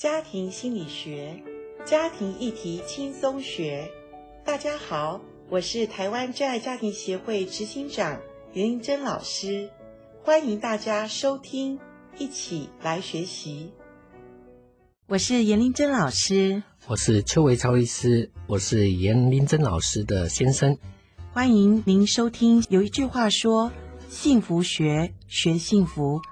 家庭心理学，家庭议题轻松学。大家好，我是台湾真爱家庭协会执行长严玲珍老师，欢迎大家收听，一起来学习。我是严玲珍老师，我是邱维超医师，我是严玲珍老师的先生。欢迎您收听。有一句话说：“幸福学，学幸福。”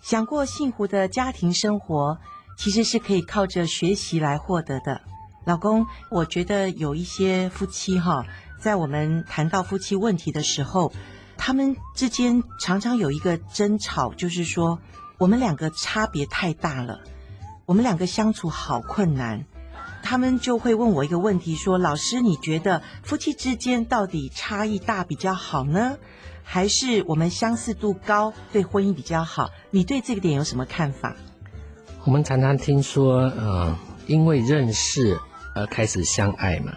想过幸福的家庭生活，其实是可以靠着学习来获得的。老公，我觉得有一些夫妻哈，在我们谈到夫妻问题的时候，他们之间常常有一个争吵，就是说我们两个差别太大了。我们两个相处好困难，他们就会问我一个问题说：“老师，你觉得夫妻之间到底差异大比较好呢，还是我们相似度高对婚姻比较好？你对这个点有什么看法？”我们常常听说，呃，因为认识而开始相爱嘛，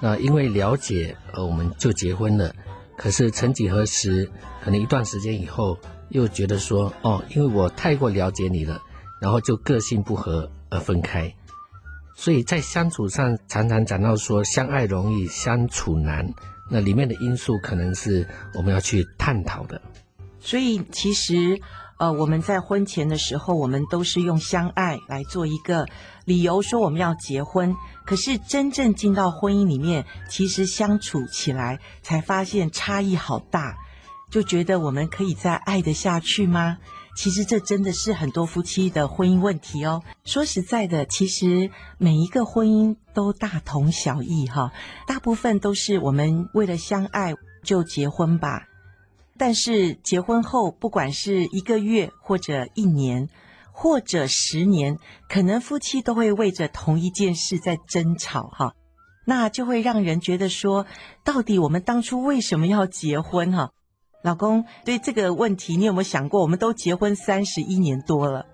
那因为了解而我们就结婚了。可是曾几何时，可能一段时间以后，又觉得说，哦，因为我太过了解你了。然后就个性不合而分开，所以在相处上常常讲到说相爱容易相处难，那里面的因素可能是我们要去探讨的。所以其实呃我们在婚前的时候，我们都是用相爱来做一个理由说我们要结婚，可是真正进到婚姻里面，其实相处起来才发现差异好大，就觉得我们可以再爱得下去吗？其实这真的是很多夫妻的婚姻问题哦。说实在的，其实每一个婚姻都大同小异哈，大部分都是我们为了相爱就结婚吧。但是结婚后，不管是一个月或者一年，或者十年，可能夫妻都会为着同一件事在争吵哈，那就会让人觉得说，到底我们当初为什么要结婚哈？老公，对这个问题，你有没有想过？我们都结婚三十一年多了。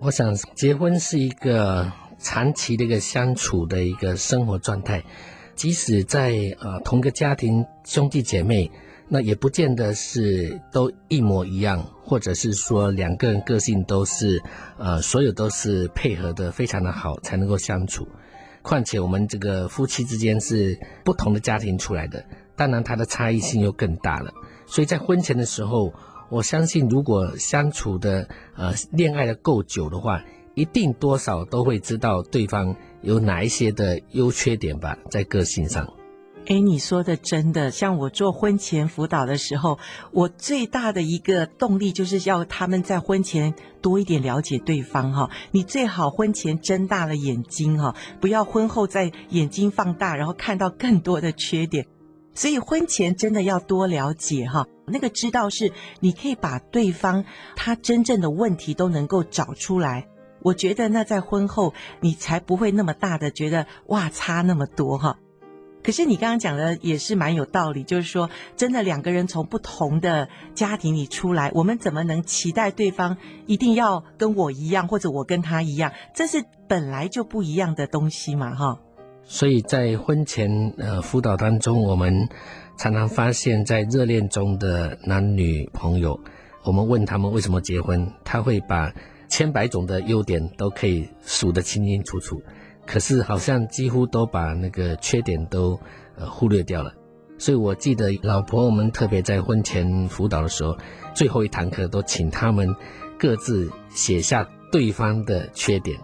我想，结婚是一个长期的一个相处的一个生活状态。即使在呃同个家庭兄弟姐妹，那也不见得是都一模一样，或者是说两个人个性都是呃所有都是配合的非常的好才能够相处。况且我们这个夫妻之间是不同的家庭出来的，当然它的差异性又更大了。所以在婚前的时候，我相信如果相处的呃恋爱的够久的话，一定多少都会知道对方有哪一些的优缺点吧，在个性上。诶，你说的真的，像我做婚前辅导的时候，我最大的一个动力就是要他们在婚前多一点了解对方哈。你最好婚前睁大了眼睛哈，不要婚后再眼睛放大，然后看到更多的缺点。所以婚前真的要多了解哈，那个知道是你可以把对方他真正的问题都能够找出来。我觉得那在婚后你才不会那么大的觉得哇差那么多哈。可是你刚刚讲的也是蛮有道理，就是说真的两个人从不同的家庭里出来，我们怎么能期待对方一定要跟我一样，或者我跟他一样？这是本来就不一样的东西嘛哈。所以在婚前呃辅导当中，我们常常发现，在热恋中的男女朋友，我们问他们为什么结婚，他会把千百种的优点都可以数得清清楚楚，可是好像几乎都把那个缺点都呃忽略掉了。所以我记得老婆，我们特别在婚前辅导的时候，最后一堂课都请他们各自写下对方的缺点。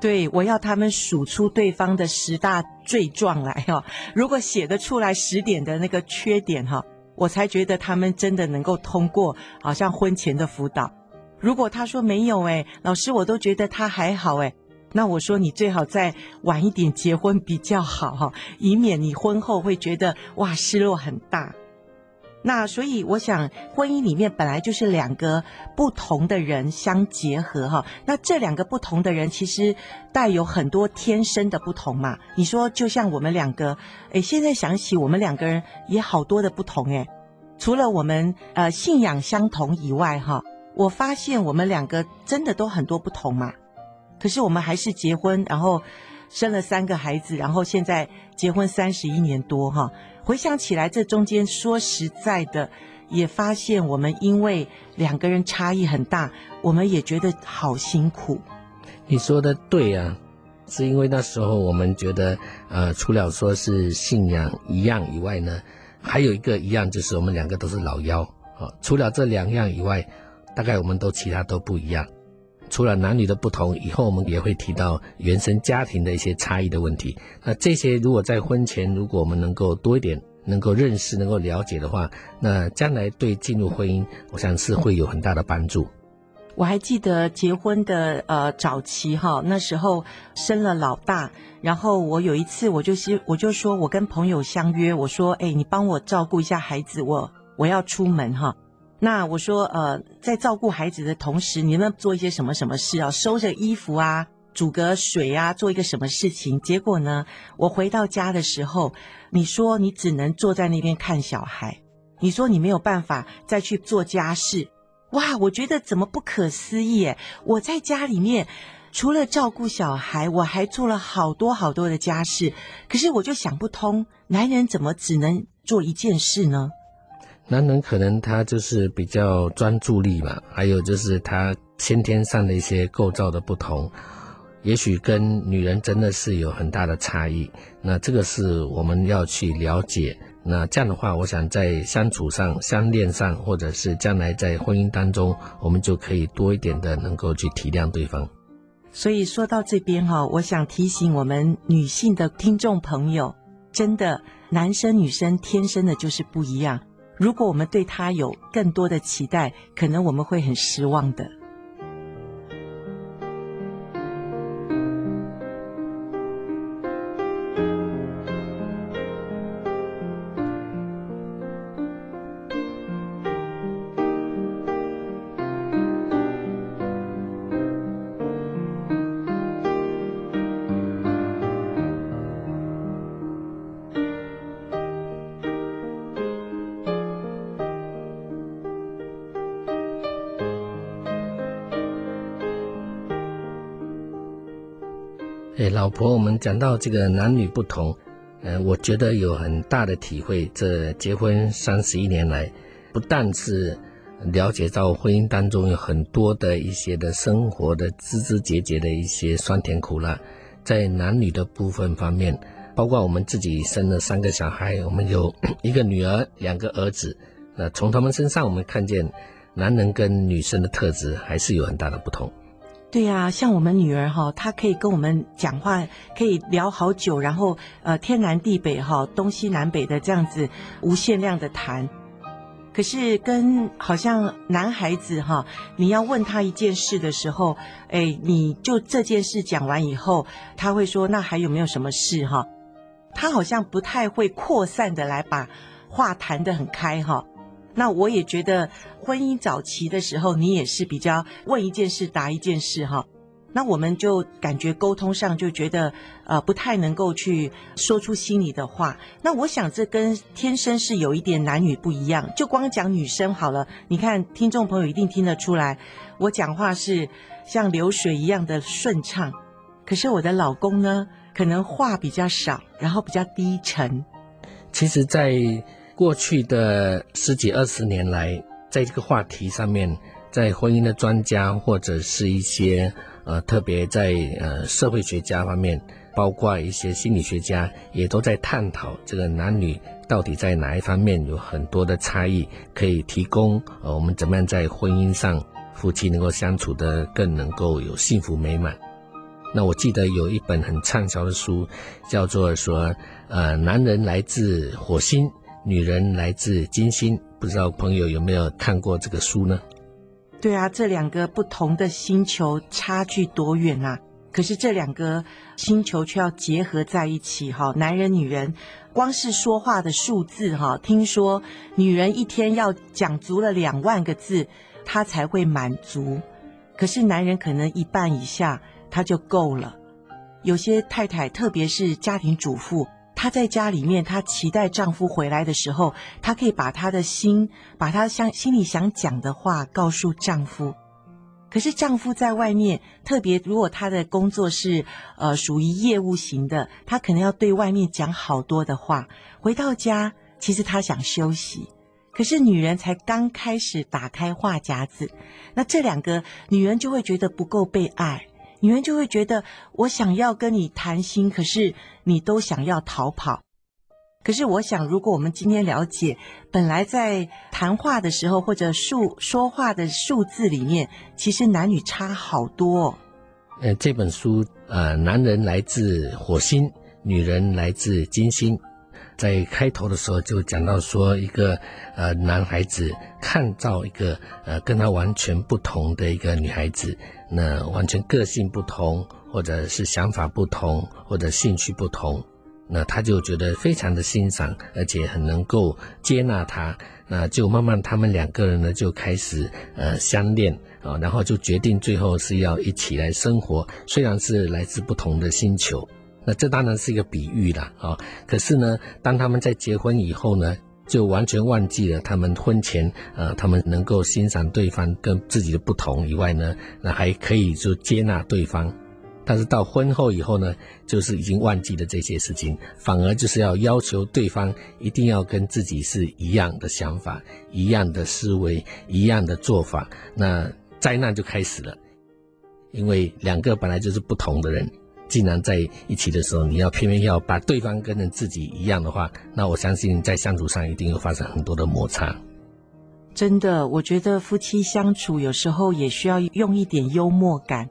对，我要他们数出对方的十大罪状来哈。如果写得出来十点的那个缺点哈，我才觉得他们真的能够通过，好像婚前的辅导。如果他说没有诶，老师我都觉得他还好诶，那我说你最好再晚一点结婚比较好哈，以免你婚后会觉得哇失落很大。那所以我想，婚姻里面本来就是两个不同的人相结合哈。那这两个不同的人，其实带有很多天生的不同嘛。你说，就像我们两个，诶，现在想起我们两个人也好多的不同诶。除了我们呃信仰相同以外哈，我发现我们两个真的都很多不同嘛。可是我们还是结婚，然后生了三个孩子，然后现在结婚三十一年多哈。回想起来，这中间说实在的，也发现我们因为两个人差异很大，我们也觉得好辛苦。你说的对啊，是因为那时候我们觉得，呃，除了说是信仰一样以外呢，还有一个一样就是我们两个都是老妖啊。除了这两样以外，大概我们都其他都不一样。除了男女的不同，以后我们也会提到原生家庭的一些差异的问题。那这些如果在婚前，如果我们能够多一点能够认识、能够了解的话，那将来对进入婚姻，我想是会有很大的帮助。我还记得结婚的呃早期哈，那时候生了老大，然后我有一次我就是我就说我跟朋友相约，我说哎，你帮我照顾一下孩子，我我要出门哈。那我说，呃，在照顾孩子的同时，你能做一些什么什么事啊？收着衣服啊，煮个水啊，做一个什么事情？结果呢，我回到家的时候，你说你只能坐在那边看小孩，你说你没有办法再去做家事。哇，我觉得怎么不可思议？我在家里面除了照顾小孩，我还做了好多好多的家事。可是我就想不通，男人怎么只能做一件事呢？男人可能他就是比较专注力嘛，还有就是他先天上的一些构造的不同，也许跟女人真的是有很大的差异。那这个是我们要去了解。那这样的话，我想在相处上、相恋上，或者是将来在婚姻当中，我们就可以多一点的能够去体谅对方。所以说到这边哈，我想提醒我们女性的听众朋友，真的，男生女生天生的就是不一样。如果我们对他有更多的期待，可能我们会很失望的。哎，老婆，我们讲到这个男女不同，呃，我觉得有很大的体会。这结婚三十一年来，不但是了解到婚姻当中有很多的一些的生活的枝枝节节的一些酸甜苦辣，在男女的部分方面，包括我们自己生了三个小孩，我们有 一个女儿，两个儿子，那从他们身上我们看见，男人跟女生的特质还是有很大的不同。对呀，像我们女儿哈，她可以跟我们讲话，可以聊好久，然后呃天南地北哈，东西南北的这样子无限量的谈。可是跟好像男孩子哈，你要问他一件事的时候，哎，你就这件事讲完以后，他会说那还有没有什么事哈？他好像不太会扩散的来把话谈得很开哈。那我也觉得，婚姻早期的时候，你也是比较问一件事答一件事哈。那我们就感觉沟通上就觉得，呃，不太能够去说出心里的话。那我想这跟天生是有一点男女不一样。就光讲女生好了，你看听众朋友一定听得出来，我讲话是像流水一样的顺畅。可是我的老公呢，可能话比较少，然后比较低沉。其实，在过去的十几二十年来，在这个话题上面，在婚姻的专家或者是一些呃，特别在呃社会学家方面，包括一些心理学家，也都在探讨这个男女到底在哪一方面有很多的差异，可以提供呃我们怎么样在婚姻上夫妻能够相处得更能够有幸福美满。那我记得有一本很畅销的书，叫做说呃男人来自火星。女人来自金星，不知道朋友有没有看过这个书呢？对啊，这两个不同的星球差距多远啊！可是这两个星球却要结合在一起哈。男人、女人，光是说话的数字哈，听说女人一天要讲足了两万个字，她才会满足。可是男人可能一半以下他就够了。有些太太，特别是家庭主妇。她在家里面，她期待丈夫回来的时候，她可以把她的心，把她想心里想讲的话告诉丈夫。可是丈夫在外面，特别如果他的工作是呃属于业务型的，他可能要对外面讲好多的话。回到家，其实他想休息，可是女人才刚开始打开话匣子，那这两个女人就会觉得不够被爱。女人就会觉得我想要跟你谈心，可是你都想要逃跑。可是我想，如果我们今天了解，本来在谈话的时候或者数说话的数字里面，其实男女差好多哦。呃，这本书，呃，男人来自火星，女人来自金星。在开头的时候就讲到说，一个呃男孩子看到一个呃跟他完全不同的一个女孩子，那完全个性不同，或者是想法不同，或者兴趣不同，那他就觉得非常的欣赏，而且很能够接纳他，那就慢慢他们两个人呢就开始呃相恋啊，然后就决定最后是要一起来生活，虽然是来自不同的星球。那这当然是一个比喻啦，啊，可是呢，当他们在结婚以后呢，就完全忘记了他们婚前，呃，他们能够欣赏对方跟自己的不同以外呢，那还可以就接纳对方，但是到婚后以后呢，就是已经忘记了这些事情，反而就是要要求对方一定要跟自己是一样的想法、一样的思维、一样的做法，那灾难就开始了，因为两个本来就是不同的人。既然在一起的时候，你要偏偏要把对方跟着自己一样的话，那我相信在相处上一定会发生很多的摩擦。真的，我觉得夫妻相处有时候也需要用一点幽默感。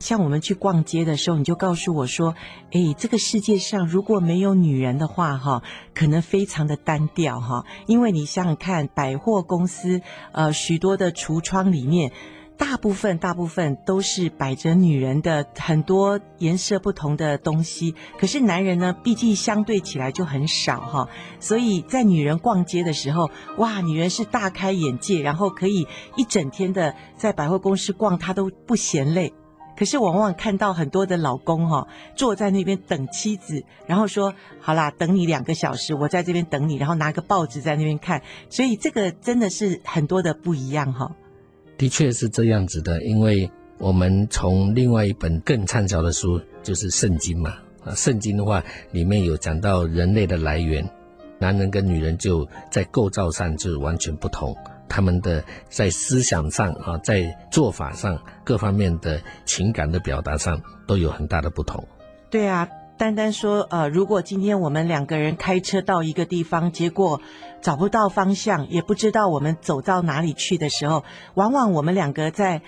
像我们去逛街的时候，你就告诉我说：“诶，这个世界上如果没有女人的话，哈，可能非常的单调，哈，因为你想想看，百货公司，呃，许多的橱窗里面。”大部分大部分都是摆着女人的很多颜色不同的东西，可是男人呢，毕竟相对起来就很少哈，所以在女人逛街的时候，哇，女人是大开眼界，然后可以一整天的在百货公司逛，她都不嫌累。可是往往看到很多的老公哈，坐在那边等妻子，然后说好啦，等你两个小时，我在这边等你，然后拿个报纸在那边看，所以这个真的是很多的不一样哈。的确是这样子的，因为我们从另外一本更畅销的书，就是《圣经》嘛。啊，《圣经》的话，里面有讲到人类的来源，男人跟女人就在构造上就完全不同，他们的在思想上啊，在做法上，各方面的情感的表达上都有很大的不同。对啊。单单说，呃，如果今天我们两个人开车到一个地方，结果找不到方向，也不知道我们走到哪里去的时候，往往我们两个在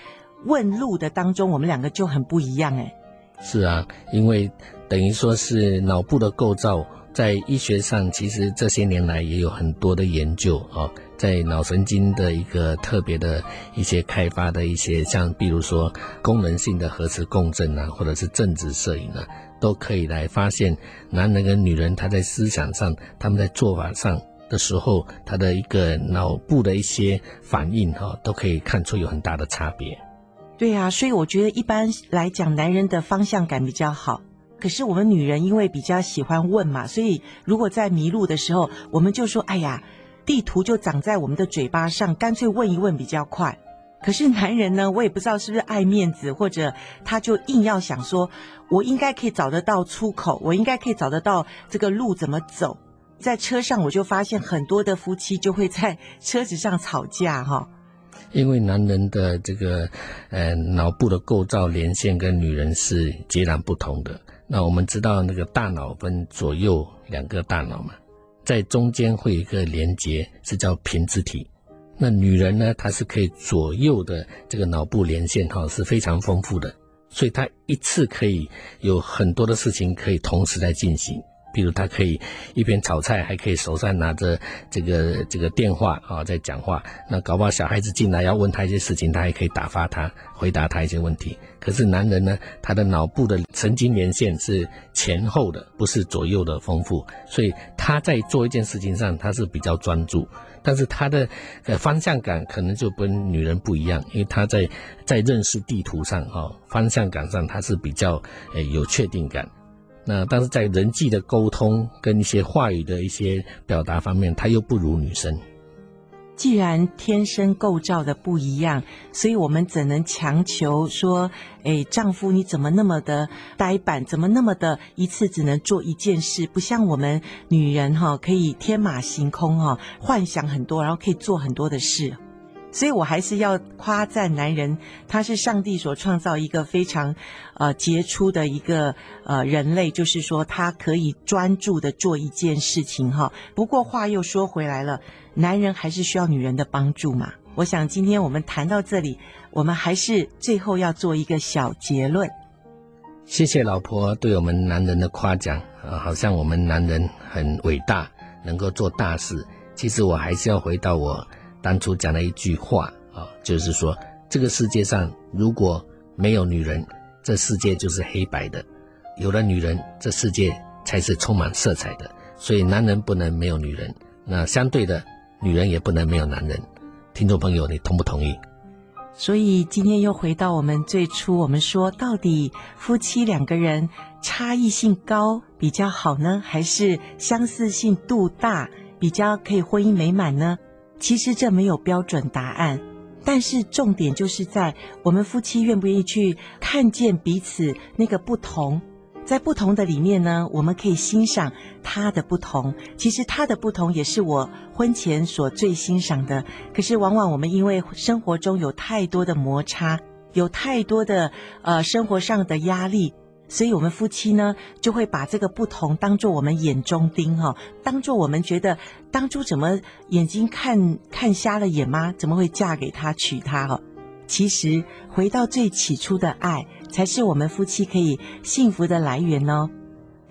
问路的当中，我们两个就很不一样，哎。是啊，因为等于说是脑部的构造，在医学上其实这些年来也有很多的研究啊，在脑神经的一个特别的一些开发的一些，像比如说功能性的核磁共振啊，或者是正子摄影啊。都可以来发现，男人跟女人他在思想上，他们在做法上的时候，他的一个脑部的一些反应哈，都可以看出有很大的差别。对呀，所以我觉得一般来讲，男人的方向感比较好。可是我们女人因为比较喜欢问嘛，所以如果在迷路的时候，我们就说：“哎呀，地图就长在我们的嘴巴上，干脆问一问比较快。”可是男人呢，我也不知道是不是爱面子，或者他就硬要想说，我应该可以找得到出口，我应该可以找得到这个路怎么走。在车上我就发现很多的夫妻就会在车子上吵架哈。因为男人的这个呃脑部的构造连线跟女人是截然不同的。那我们知道那个大脑分左右两个大脑嘛，在中间会有一个连接，是叫胼胝体。那女人呢，她是可以左右的这个脑部连线哈，是非常丰富的，所以她一次可以有很多的事情可以同时在进行。比如她可以一边炒菜，还可以手上拿着这个这个电话啊在讲话。那搞不好小孩子进来要问她一些事情，她还可以打发他，回答他一些问题。可是男人呢，他的脑部的神经连线是前后的，不是左右的丰富，所以他在做一件事情上，他是比较专注。但是他的呃方向感可能就跟女人不一样，因为他在在认识地图上哈、哦、方向感上他是比较呃有确定感，那但是在人际的沟通跟一些话语的一些表达方面，他又不如女生。既然天生构造的不一样，所以我们怎能强求说，哎，丈夫你怎么那么的呆板，怎么那么的一次只能做一件事？不像我们女人哈，可以天马行空哈，幻想很多，然后可以做很多的事。所以我还是要夸赞男人，他是上帝所创造一个非常，呃杰出的一个呃人类，就是说他可以专注的做一件事情哈。不过话又说回来了，男人还是需要女人的帮助嘛。我想今天我们谈到这里，我们还是最后要做一个小结论。谢谢老婆对我们男人的夸奖啊，好像我们男人很伟大，能够做大事。其实我还是要回到我。当初讲了一句话啊，就是说，这个世界上如果没有女人，这世界就是黑白的；有了女人，这世界才是充满色彩的。所以，男人不能没有女人，那相对的，女人也不能没有男人。听众朋友，你同不同意？所以今天又回到我们最初，我们说到底，夫妻两个人差异性高比较好呢，还是相似性度大比较可以婚姻美满呢？其实这没有标准答案，但是重点就是在我们夫妻愿不愿意去看见彼此那个不同，在不同的里面呢，我们可以欣赏他的不同。其实他的不同也是我婚前所最欣赏的。可是往往我们因为生活中有太多的摩擦，有太多的呃生活上的压力。所以，我们夫妻呢，就会把这个不同当做我们眼中钉哈，当做我们觉得当初怎么眼睛看看瞎了眼吗？怎么会嫁给他娶他哈？其实回到最起初的爱，才是我们夫妻可以幸福的来源哦。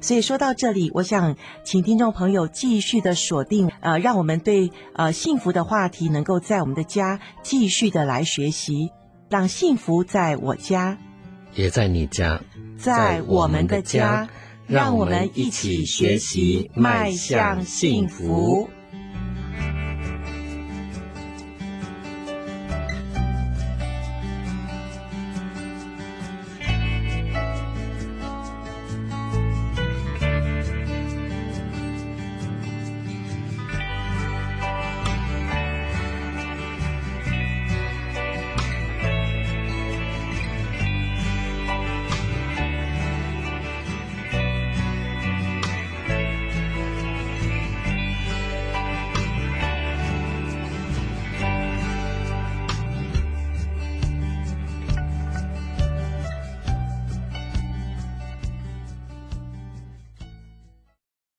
所以说到这里，我想请听众朋友继续的锁定，呃，让我们对呃幸福的话题能够在我们的家继续的来学习，让幸福在我家，也在你家。在我们的家，让我们一起学习，迈向幸福。